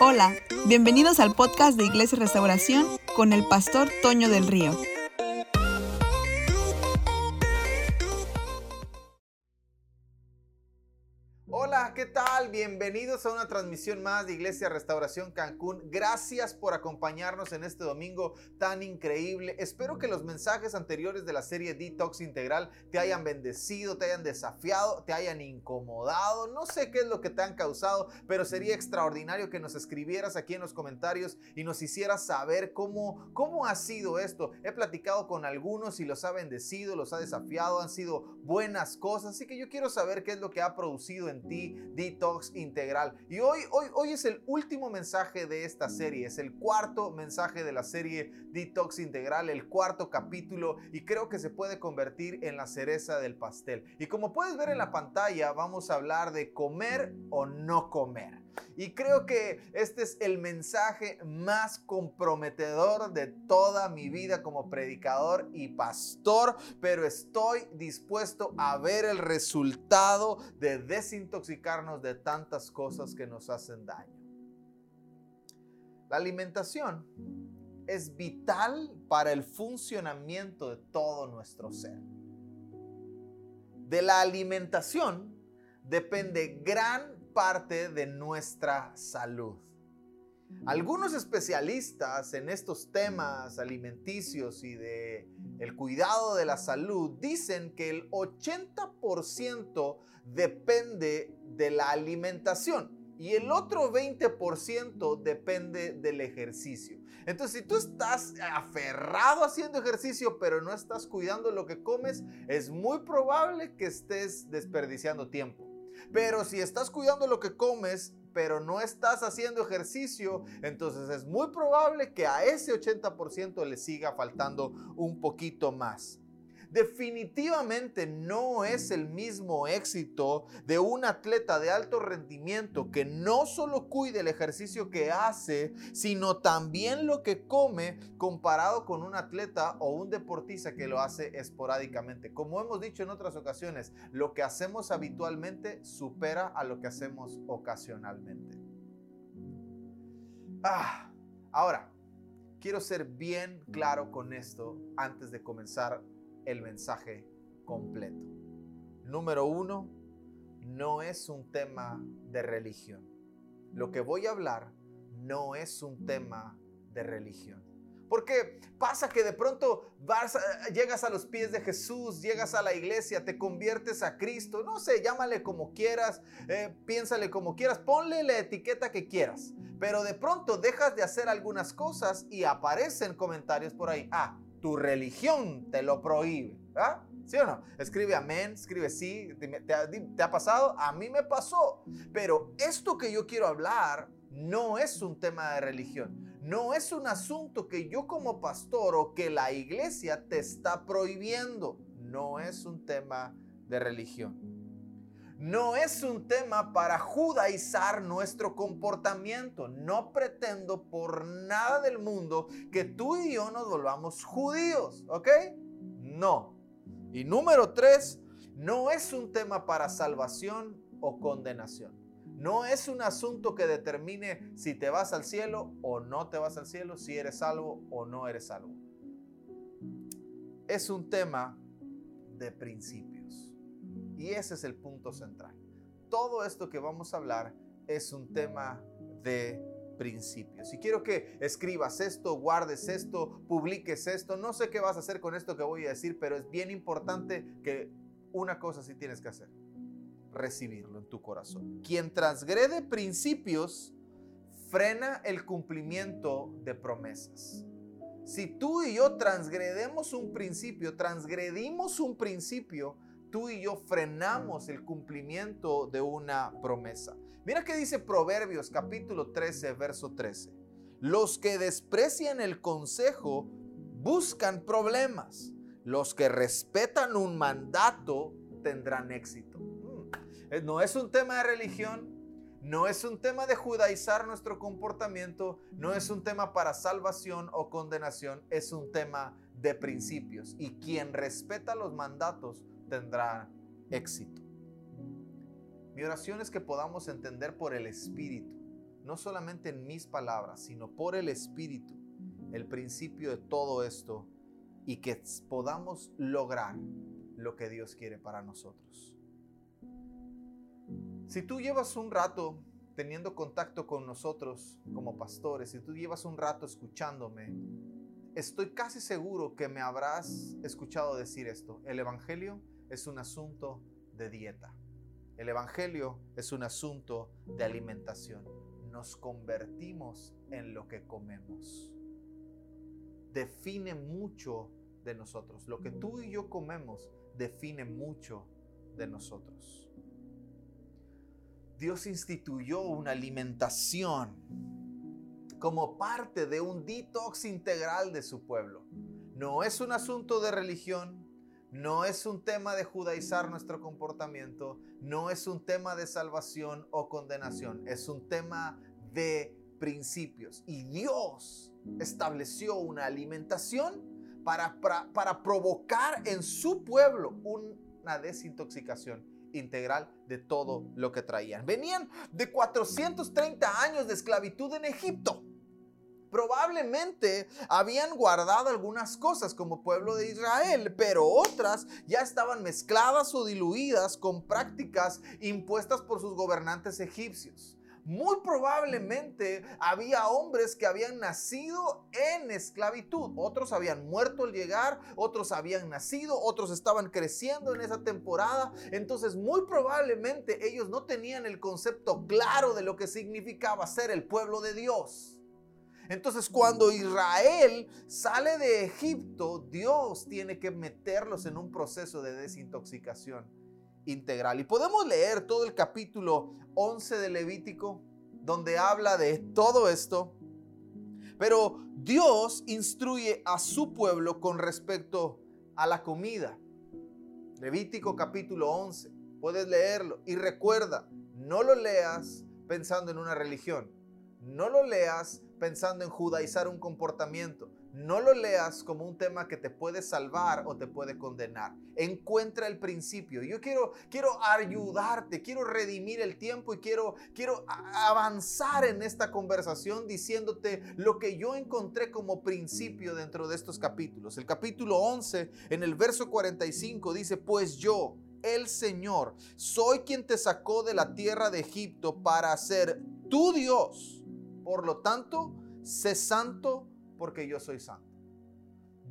Hola, bienvenidos al podcast de Iglesia Restauración con el pastor Toño del Río. Bienvenidos a una transmisión más de Iglesia Restauración Cancún. Gracias por acompañarnos en este domingo tan increíble. Espero que los mensajes anteriores de la serie Detox Integral te hayan bendecido, te hayan desafiado, te hayan incomodado. No sé qué es lo que te han causado, pero sería extraordinario que nos escribieras aquí en los comentarios y nos hicieras saber cómo, cómo ha sido esto. He platicado con algunos y los ha bendecido, los ha desafiado, han sido buenas cosas. Así que yo quiero saber qué es lo que ha producido en ti Detox Integral. Y hoy, hoy, hoy es el último mensaje de esta serie, es el cuarto mensaje de la serie Detox Integral, el cuarto capítulo y creo que se puede convertir en la cereza del pastel. Y como puedes ver en la pantalla, vamos a hablar de comer o no comer. Y creo que este es el mensaje más comprometedor de toda mi vida como predicador y pastor, pero estoy dispuesto a ver el resultado de desintoxicarnos de tantas cosas que nos hacen daño. La alimentación es vital para el funcionamiento de todo nuestro ser. De la alimentación depende gran parte de nuestra salud. Algunos especialistas en estos temas alimenticios y de el cuidado de la salud dicen que el 80% depende de la alimentación y el otro 20% depende del ejercicio. Entonces, si tú estás aferrado haciendo ejercicio, pero no estás cuidando lo que comes, es muy probable que estés desperdiciando tiempo. Pero si estás cuidando lo que comes, pero no estás haciendo ejercicio, entonces es muy probable que a ese 80% le siga faltando un poquito más definitivamente no es el mismo éxito de un atleta de alto rendimiento que no solo cuide el ejercicio que hace, sino también lo que come comparado con un atleta o un deportista que lo hace esporádicamente. Como hemos dicho en otras ocasiones, lo que hacemos habitualmente supera a lo que hacemos ocasionalmente. Ah, ahora, quiero ser bien claro con esto antes de comenzar el mensaje completo. Número uno, no es un tema de religión. Lo que voy a hablar no es un tema de religión. Porque pasa que de pronto vas, llegas a los pies de Jesús, llegas a la iglesia, te conviertes a Cristo, no sé, llámale como quieras, eh, piénsale como quieras, ponle la etiqueta que quieras. Pero de pronto dejas de hacer algunas cosas y aparecen comentarios por ahí. Ah, tu religión te lo prohíbe. ¿Ah? ¿Sí o no? Escribe amén, escribe sí. ¿Te, ha pasado? A mí me pasó. Pero esto que yo quiero hablar no es un tema de religión. No es un asunto que yo como pastor o que la iglesia te está prohibiendo. No es un tema de religión no es un tema para judaizar nuestro comportamiento. No pretendo por nada del mundo que tú y yo nos volvamos judíos, ¿ok? No. Y número tres, no es un tema para salvación o condenación. No es un asunto que determine si te vas al cielo o no te vas al cielo, si eres salvo o no eres salvo. Es un tema de principio. Y ese es el punto central. Todo esto que vamos a hablar es un tema de principios. Y quiero que escribas esto, guardes esto, publiques esto. No sé qué vas a hacer con esto que voy a decir, pero es bien importante que una cosa sí tienes que hacer. Recibirlo en tu corazón. Quien transgrede principios frena el cumplimiento de promesas. Si tú y yo transgredemos un principio, transgredimos un principio, tú y yo frenamos el cumplimiento de una promesa. Mira que dice Proverbios capítulo 13, verso 13. Los que desprecian el consejo buscan problemas. Los que respetan un mandato tendrán éxito. Mm. No es un tema de religión, no es un tema de judaizar nuestro comportamiento, no es un tema para salvación o condenación, es un tema de principios. Y quien respeta los mandatos tendrá éxito. Mi oración es que podamos entender por el Espíritu no solamente en mis palabras, sino por el Espíritu, el principio de todo esto y que podamos lograr lo que Dios quiere para nosotros. Si tú llevas un rato teniendo contacto con nosotros como pastores, si tú llevas un rato escuchándome, estoy casi seguro que me habrás escuchado decir esto. El Evangelio es un asunto de dieta. El Evangelio es un asunto de alimentación. Nos convertimos en lo que comemos. Define mucho de nosotros. Lo que tú y yo comemos define mucho de nosotros. Dios instituyó una alimentación como parte de un detox integral de su pueblo. No es un asunto de religión, no es un tema de judaizar nuestro comportamiento, no es un tema de salvación o condenación, es un tema de principios. Y Dios estableció una alimentación para, para, provocar en su pueblo una desintoxicación integral de todo lo que traían. Venían de 430 años de esclavitud en Egipto. Probablemente habían guardado algunas cosas como pueblo de Israel, pero otras ya estaban mezcladas o diluidas con prácticas impuestas por sus gobernantes egipcios. Muy probablemente había hombres que habían nacido en esclavitud. Otros habían muerto al llegar, otros habían nacido, otros estaban creciendo en esa temporada. Entonces muy probablemente ellos no tenían el concepto claro de lo que significaba ser el pueblo de Dios. Entonces cuando Israel sale de Egipto, Dios tiene que meterlos en un proceso de desintoxicación integral. Y podemos leer todo el capítulo 11 de Levítico, donde habla de todo esto. Pero Dios instruye a su pueblo con respecto a la comida. Levítico capítulo 11. Puedes leerlo. Y recuerda, no lo leas pensando en una religión. No lo leas pensando en judaizar un comportamiento. No lo leas como un tema que te puede salvar o te puede condenar. Encuentra el principio. Yo quiero, quiero ayudarte, quiero redimir el tiempo y quiero, quiero avanzar en esta conversación diciéndote lo que yo encontré como principio dentro de estos capítulos. El capítulo 11, en el verso 45, dice, pues yo, el Señor, soy quien te sacó de la tierra de Egipto para ser tu Dios. Por lo tanto, sé santo porque yo soy santo.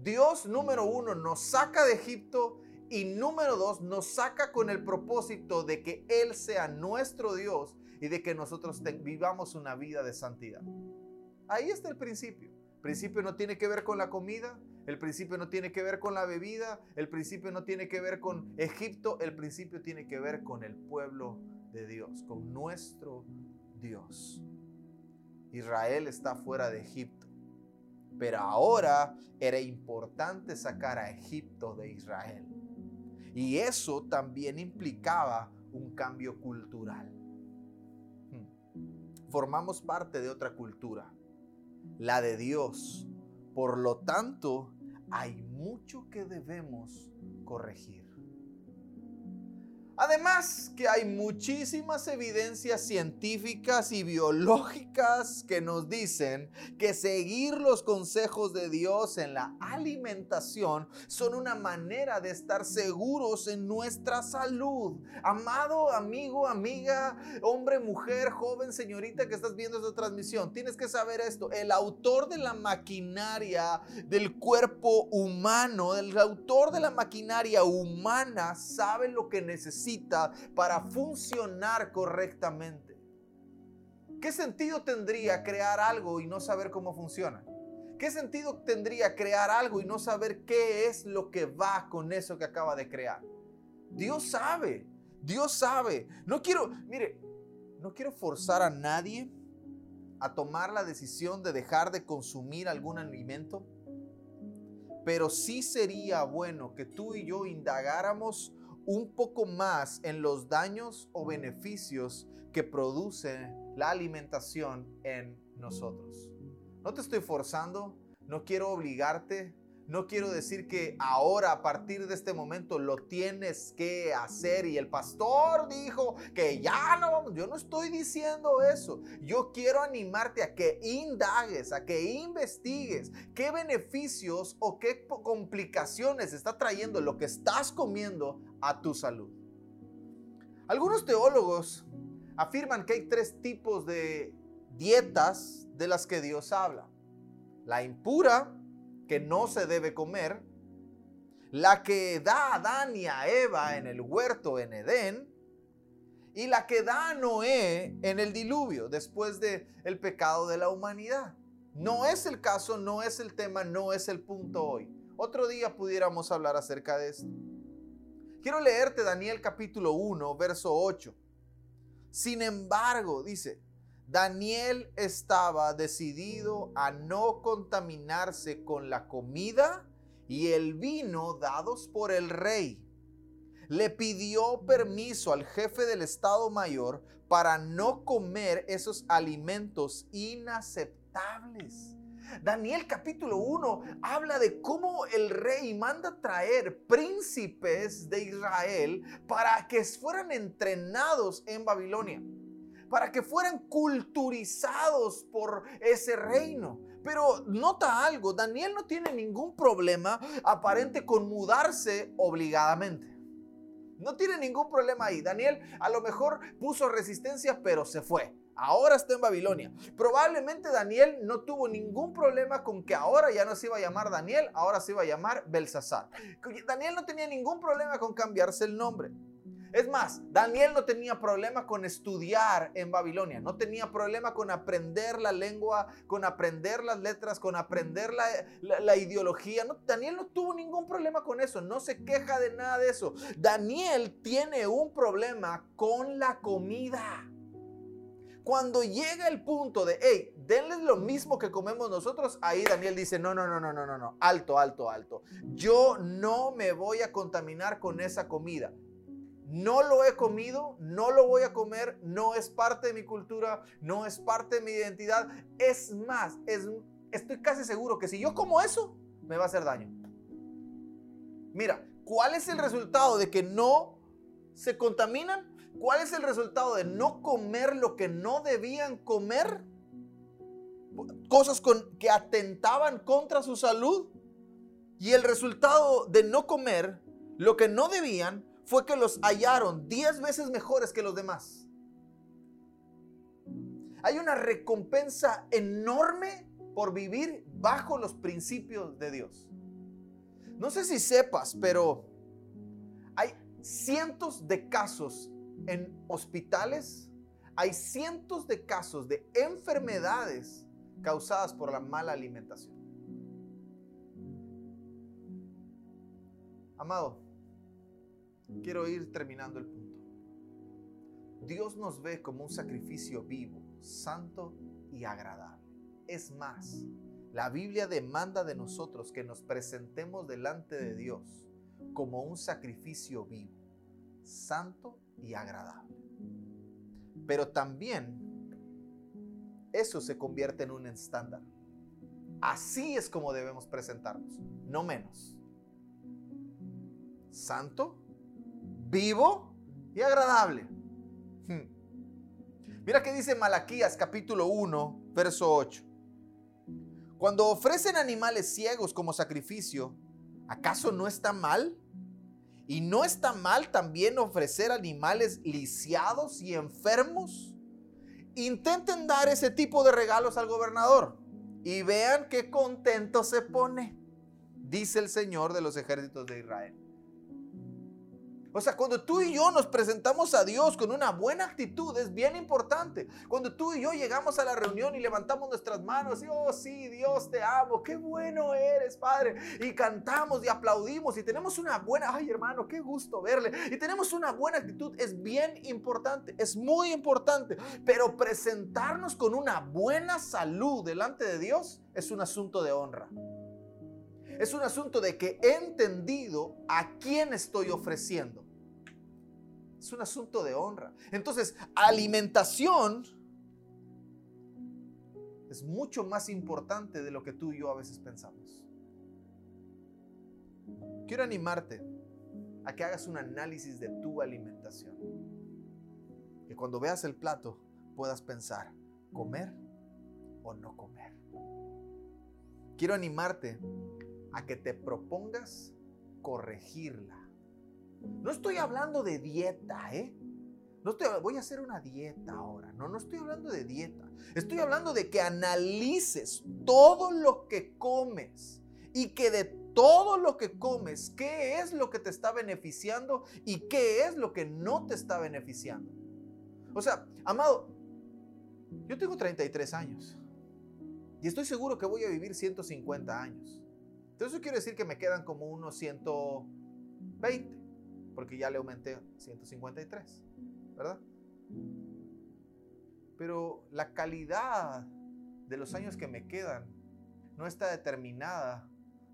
Dios número uno nos saca de Egipto y número dos nos saca con el propósito de que Él sea nuestro Dios y de que nosotros vivamos una vida de santidad. Ahí está el principio. El principio no tiene que ver con la comida, el principio no tiene que ver con la bebida, el principio no tiene que ver con Egipto, el principio tiene que ver con el pueblo de Dios, con nuestro Dios. Israel está fuera de Egipto. Pero ahora era importante sacar a Egipto de Israel. Y eso también implicaba un cambio cultural. Hmm. Formamos parte de otra cultura, la de Dios. Por lo tanto, hay mucho que debemos corregir. Además que hay muchísimas evidencias científicas y biológicas que nos dicen que seguir los consejos de Dios en la alimentación son una manera de estar seguros en nuestra salud. Amado amigo, amiga, hombre, mujer, joven, señorita que estás viendo esta transmisión, tienes que saber esto. El autor de la maquinaria del cuerpo humano, el autor de la maquinaria humana sabe lo que necesita para funcionar correctamente. ¿Qué sentido tendría crear algo y no saber cómo funciona? ¿Qué sentido tendría crear algo y no saber qué es lo que va con eso que acaba de crear? Dios sabe, Dios sabe. No quiero, mire, no quiero forzar a nadie a tomar la decisión de dejar de consumir algún alimento, pero sí sería bueno que tú y yo indagáramos un poco más en los daños o beneficios que produce la alimentación en nosotros. No te estoy forzando, no quiero obligarte, no quiero decir que ahora, a partir de este momento, lo tienes que hacer. Y el pastor dijo que ya no vamos. Yo no estoy diciendo eso. Yo quiero animarte a que indagues, a que investigues qué beneficios o qué complicaciones está trayendo lo que estás comiendo a tu salud. Algunos teólogos afirman que hay tres tipos de dietas de las que Dios habla. La impura, que no se debe comer, la que da a Adán y a Eva en el huerto en Edén, y la que da a Noé en el diluvio después del el pecado de la humanidad. No es el caso, no es el tema, no es el punto hoy. Otro día pudiéramos hablar acerca de esto. Quiero leerte Daniel capítulo 1, verso 8. Sin embargo, dice, Daniel estaba decidido a no contaminarse con la comida y el vino dados por el rey. Le pidió permiso al jefe del Estado Mayor para no comer esos alimentos inaceptables. Daniel capítulo 1 habla de cómo el rey manda traer príncipes de Israel para que fueran entrenados en Babilonia para que fueran culturizados por ese reino. Pero nota algo, Daniel no tiene ningún problema aparente con mudarse obligadamente. No tiene ningún problema ahí. Daniel a lo mejor puso resistencia, pero se fue. Ahora está en Babilonia. Probablemente Daniel no tuvo ningún problema con que ahora ya no se iba a llamar Daniel, ahora se iba a llamar Belsasar. Daniel no tenía ningún problema con cambiarse el nombre. Es más, Daniel no tenía problema con estudiar en Babilonia, no tenía problema con aprender la lengua, con aprender las letras, con aprender la, ideología. Daniel no tuvo ningún problema con eso, no se queja de nada de eso. Daniel tiene un problema con la comida. Cuando llega el punto de, hey, denles lo mismo que comemos nosotros, ahí Daniel dice, no, no, no, no, no, no, no, alto, alto, alto. Yo no me voy a contaminar con esa comida no lo he comido, no lo voy a comer, no es parte de mi cultura, no es parte de mi identidad. Es más, estoy casi seguro que si yo como eso, me va a hacer daño. Mira, ¿cuál es el resultado de que no se contaminan? ¿Cuál es el resultado de no comer lo que no debían comer? Cosas que atentaban contra su salud. Y el resultado de no comer lo que no debían fue que los hallaron diez veces mejores que los demás. Hay una recompensa enorme por vivir bajo los principios de Dios. No sé si sepas, pero hay cientos de casos en hospitales, hay cientos de casos de enfermedades causadas por la mala alimentación. Amado, quiero ir terminando el punto. Dios nos ve como un sacrificio vivo, santo y agradable. Es más, la Biblia demanda de nosotros que nos presentemos delante de Dios como un sacrificio vivo, santo y agradable. Pero también eso se convierte en un estándar. Así es como debemos presentarnos, no menos. Santo vivo y agradable. Hmm. Mira que dice Malaquías capítulo 1, verso 8. Cuando ofrecen animales ciegos como sacrificio, ¿acaso no está mal? ¿Y no está mal también ofrecer animales lisiados y enfermos? Intenten dar ese tipo de regalos al gobernador y vean qué contento se pone, dice el Señor de los ejércitos de Israel. O sea, cuando tú y yo nos presentamos a Dios con una buena actitud es bien importante. Cuando tú y yo llegamos a la reunión y levantamos nuestras manos y, oh sí, Dios te amo, qué bueno eres, Padre. Y cantamos y aplaudimos y tenemos una buena, ay hermano, qué gusto verle. Y tenemos una buena actitud, es bien importante, es muy importante. Pero presentarnos con una buena salud delante de Dios es un asunto de honra. Es un asunto de que he entendido a quién estoy ofreciendo. Es un asunto de honra. Entonces, alimentación es mucho más importante de lo que tú y yo a veces pensamos. quiero animarte a que hagas un análisis de tu alimentación. Que cuando veas el plato puedas pensar, ¿comer o no comer? Quiero animarte a que te propongas corregirla. No estoy hablando de dieta, ¿eh? No estoy, voy a hacer una dieta ahora. No, no estoy hablando de dieta. Estoy hablando de que analices todo lo que comes y que de todo lo que comes, qué es lo que te está beneficiando y qué es lo que no te está beneficiando. O sea, amado, yo tengo 33 años y estoy seguro que voy a vivir 150 años. Entonces eso quiere decir que me quedan como unos 120, porque ya le aumenté 153, ¿verdad? Pero la calidad de los años que me quedan no está determinada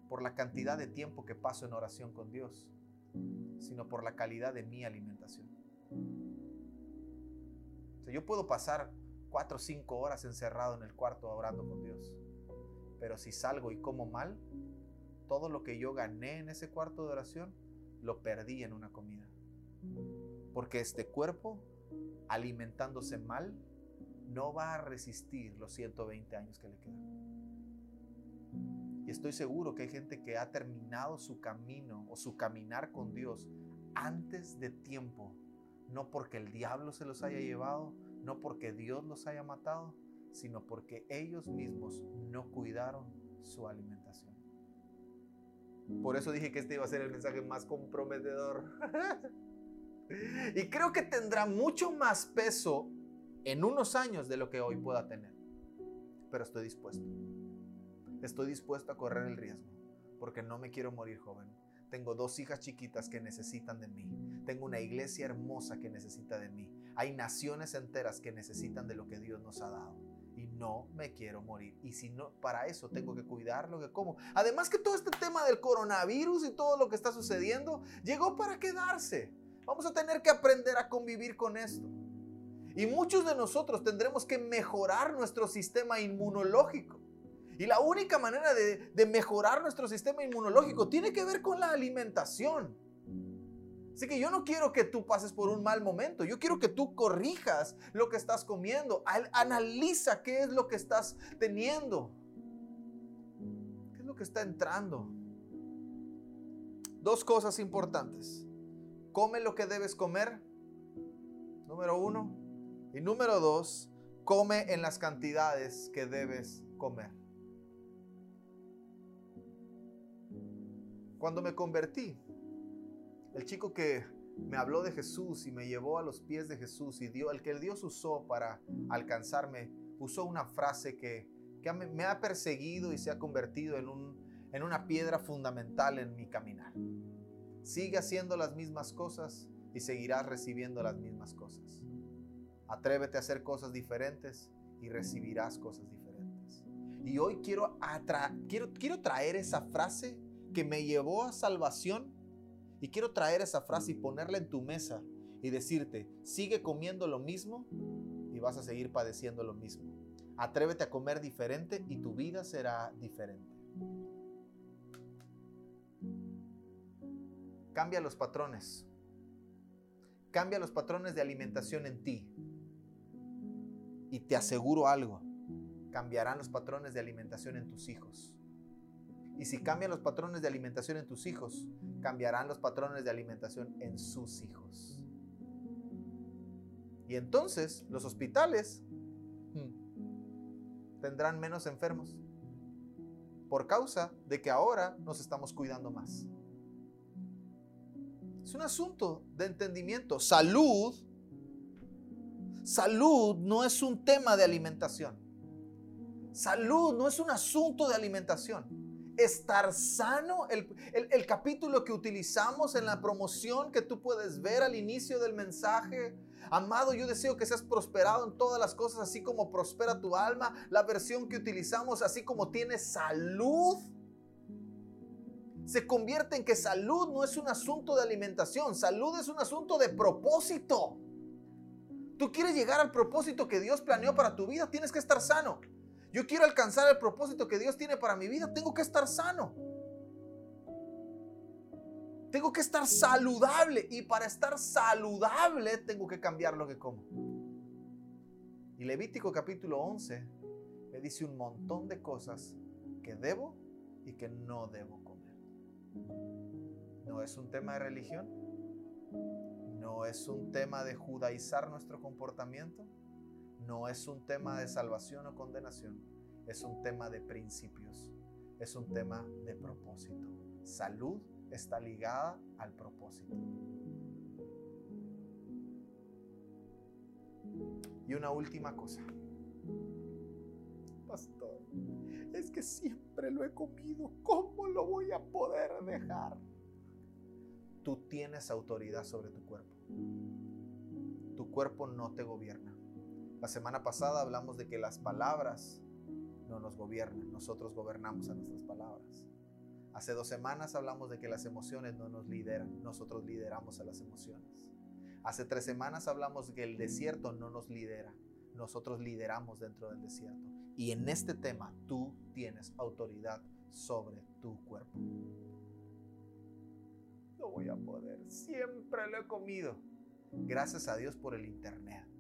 por la cantidad de tiempo que paso en oración con Dios, sino por la calidad de mi alimentación. yo puedo pasar cuatro o cinco horas encerrado en el cuarto orando con Dios, pero si salgo y como mal, todo lo que yo gané en ese cuarto de oración, lo perdí en una comida. Porque este cuerpo, alimentándose mal, no va a resistir los 120 años que le quedan. Y estoy seguro que hay gente que ha terminado su camino o su caminar con Dios antes de tiempo. No porque el diablo se los haya llevado, no porque Dios los haya matado, sino porque ellos mismos no cuidaron su alimentación. Por eso dije que este iba a ser el mensaje más comprometedor. y creo que tendrá mucho más peso en unos años de lo que hoy pueda tener. Pero estoy dispuesto. Estoy dispuesto a correr el riesgo porque no me quiero morir joven. Tengo dos hijas chiquitas que necesitan de mí. Tengo una iglesia hermosa que necesita de mí. Hay naciones enteras que necesitan de lo que Dios nos ha dado. No me quiero morir. Y si no, para eso tengo que cuidar lo que como. Además que todo este tema del coronavirus y todo lo que está sucediendo llegó para quedarse. Vamos a tener que aprender a convivir con esto. Y muchos de nosotros tendremos que mejorar nuestro sistema inmunológico. Y la única manera de, mejorar nuestro sistema inmunológico tiene que ver con la alimentación. Así que yo no quiero que tú pases por un mal momento. Yo quiero que tú corrijas lo que estás comiendo. Analiza qué es lo que estás teniendo. ¿Qué es lo que está entrando? Dos cosas importantes. Come lo que debes comer. Número uno. Y número dos, come en las cantidades que debes comer. Cuando me convertí, el chico que me habló de Jesús y me llevó a los pies de Jesús y dio, el que Dios usó para alcanzarme, usó una frase que, me ha perseguido y se ha convertido en, en una piedra fundamental en mi caminar. Sigue haciendo las mismas cosas y seguirás recibiendo las mismas cosas. Atrévete a hacer cosas diferentes y recibirás cosas diferentes. Y hoy quiero, quiero, quiero traer esa frase que me llevó a salvación. Y quiero traer esa frase y ponerla en tu mesa y decirte, sigue comiendo lo mismo y vas a seguir padeciendo lo mismo. Atrévete a comer diferente y tu vida será diferente. Cambia los patrones. Cambia los patrones de alimentación en ti. Y te aseguro algo, cambiarán los patrones de alimentación en tus hijos. Y si cambian los patrones de alimentación en tus hijos, cambiarán los patrones de alimentación en sus hijos. Y entonces los hospitales hmm, tendrán menos enfermos por causa de que ahora nos estamos cuidando más. Es un asunto de entendimiento. Salud, salud no es un tema de alimentación. Salud no es un asunto de alimentación estar sano. El, capítulo que utilizamos en la promoción que tú puedes ver al inicio del mensaje. Amado, yo deseo que seas prosperado en todas las cosas, así como prospera tu alma. La versión que utilizamos, así como tienes salud, se convierte en que salud no es un asunto de alimentación, salud es un asunto de propósito. Tú quieres llegar al propósito que Dios planeó para tu vida, tienes que estar sano. Yo quiero alcanzar el propósito que Dios tiene para mi vida. Tengo que estar sano. Tengo que estar saludable y para estar saludable tengo que cambiar lo que como. Y Levítico capítulo 11 me dice un montón de cosas que debo y que no debo comer. No es un tema de religión, no es un tema de judaizar nuestro comportamiento, no es un tema de salvación o condenación, es un tema de principios, es un tema de propósito. Salud está ligada al propósito. Y una última cosa. Pastor, es que siempre lo he comido. ¿Cómo lo voy a poder dejar? Tú tienes autoridad sobre tu cuerpo. Tu cuerpo no te gobierna. La semana pasada hablamos de que las palabras no nos gobiernan, nosotros gobernamos a nuestras palabras. Hace dos semanas hablamos de que las emociones no nos lideran, nosotros lideramos a las emociones. Hace tres semanas hablamos de que el desierto no nos lidera, nosotros lideramos dentro del desierto. Y en este tema tú tienes autoridad sobre tu cuerpo. No voy a poder, siempre lo he comido. Gracias a Dios por el Internet.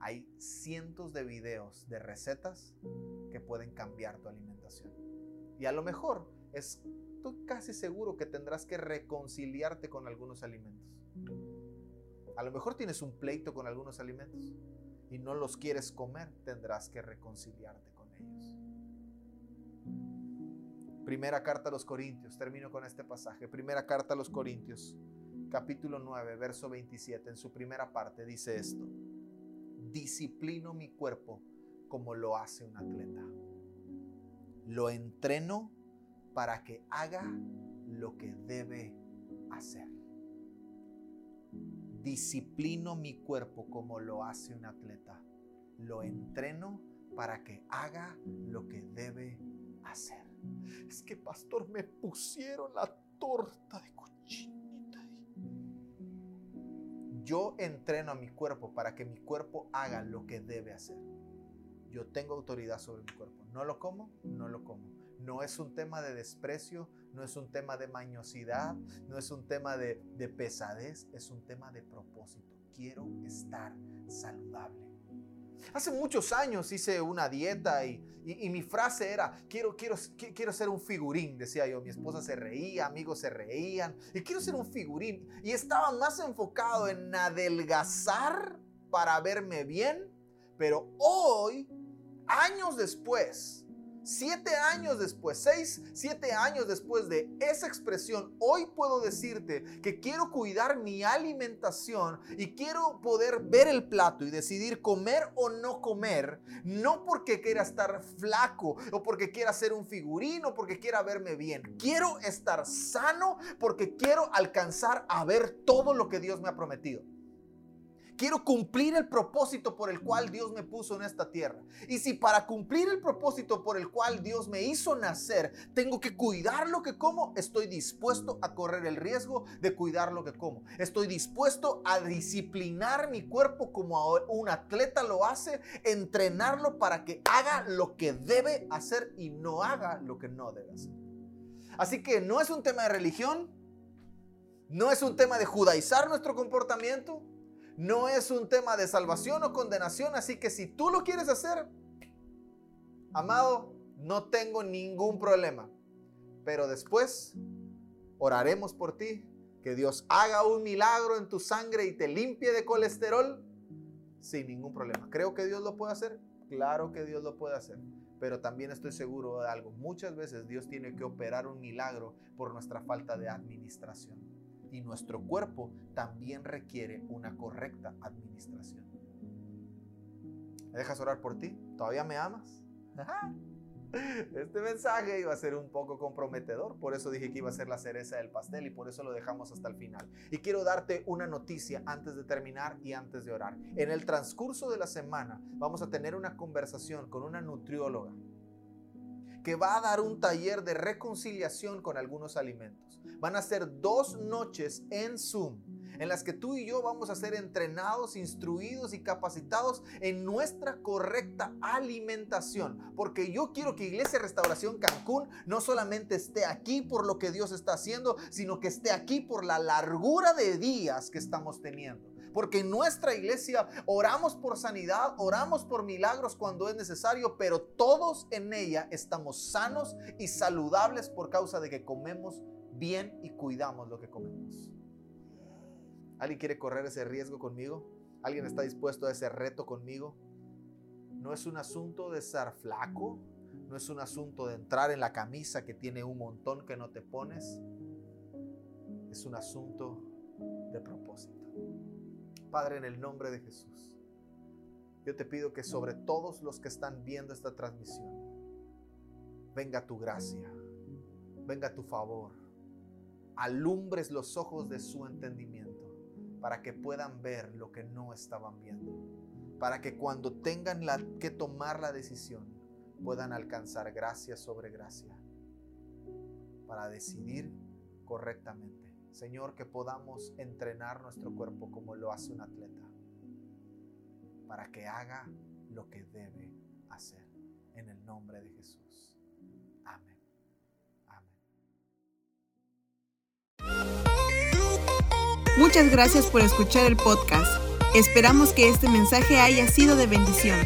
Hay cientos de videos de recetas que pueden cambiar tu alimentación. Y a lo mejor estoy casi seguro que tendrás que reconciliarte con algunos alimentos. A lo mejor tienes un pleito con algunos alimentos y no los quieres comer, tendrás que reconciliarte con ellos. Primera carta a los Corintios, termino con este pasaje. Primera carta a los Corintios, capítulo 9, verso 27, en su primera parte dice esto. Disciplino mi cuerpo como lo hace un atleta. Lo entreno para que haga lo que debe hacer. Disciplino mi cuerpo como lo hace un atleta. Lo entreno para que haga lo que debe hacer. Es que, pastor, me pusieron la torta de cochinita. Yo entreno a mi cuerpo para que mi cuerpo haga lo que debe hacer. Yo tengo autoridad sobre mi cuerpo. No lo como, no lo como no es un tema de desprecio, no es un tema de mañosidad, no es un tema de, pesadez, es un tema de propósito. Quiero estar saludable. Hace muchos años hice una dieta y, mi frase era, quiero, quiero, quiero ser un figurín, decía yo. Mi esposa se reía, amigos se reían, y quiero ser un figurín. Y estaba más enfocado en adelgazar para verme bien, pero hoy, años después, Siete años después, seis, siete años después de esa expresión, hoy puedo decirte que quiero cuidar mi alimentación y quiero poder ver el plato y decidir comer o no comer, no porque quiera estar flaco o porque quiera ser un figurino porque quiera verme bien. Quiero estar sano porque quiero alcanzar a ver todo lo que Dios me ha prometido. Quiero cumplir el propósito por el cual Dios me puso en esta tierra. Y si para cumplir el propósito por el cual Dios me hizo nacer, tengo que cuidar lo que como, estoy dispuesto a correr el riesgo de cuidar lo que como. Estoy dispuesto a disciplinar mi cuerpo como un atleta lo hace, entrenarlo para que haga lo que debe hacer y no haga lo que no debe hacer. Así que no es un tema de religión, no es un tema de judaizar nuestro comportamiento, no es un tema de salvación o condenación, así que si tú lo quieres hacer, amado, no tengo ningún problema. Pero después oraremos por ti, que Dios haga un milagro en tu sangre y te limpie de colesterol sin ningún problema. ¿Creo que Dios lo puede hacer? Claro que Dios lo puede hacer. Pero también estoy seguro de algo. Muchas veces Dios tiene que operar un milagro por nuestra falta de administración y nuestro cuerpo también requiere una correcta administración. ¿Me dejas orar por ti? ¿Todavía me amas? Este mensaje iba a ser un poco comprometedor, por eso dije que iba a ser la cereza del pastel y por eso lo dejamos hasta el final. Y quiero darte una noticia antes de terminar y antes de orar. En el transcurso de la semana vamos a tener una conversación con una nutrióloga que va a dar un taller de reconciliación con algunos alimentos. Van a ser dos noches en Zoom en las que tú y yo vamos a ser entrenados, instruidos y capacitados en nuestra correcta alimentación. Porque yo quiero que Iglesia Restauración Cancún no solamente esté aquí por lo que Dios está haciendo, sino que esté aquí por la largura de días que estamos teniendo. Porque en nuestra iglesia oramos por sanidad, oramos por milagros cuando es necesario, pero todos en ella estamos sanos y saludables por causa de que comemos bien y cuidamos lo que comemos. ¿Alguien quiere correr ese riesgo conmigo? ¿Alguien está dispuesto a ese reto conmigo? No es un asunto de ser flaco, no es un asunto de entrar en la camisa que tiene un montón que no te pones. Es un asunto de propósito. Padre, en el nombre de Jesús, yo te pido que sobre todos los que están viendo esta transmisión, venga tu gracia, venga tu favor, alumbres los ojos de su entendimiento para que puedan ver lo que no estaban viendo, para que cuando tengan la, que tomar la decisión puedan alcanzar gracia sobre gracia, para decidir correctamente. Señor, que podamos entrenar nuestro cuerpo como lo hace un atleta, para que haga lo que debe hacer. En el nombre de Jesús. Amén. Muchas gracias por escuchar el podcast. Esperamos que este mensaje haya sido de bendición.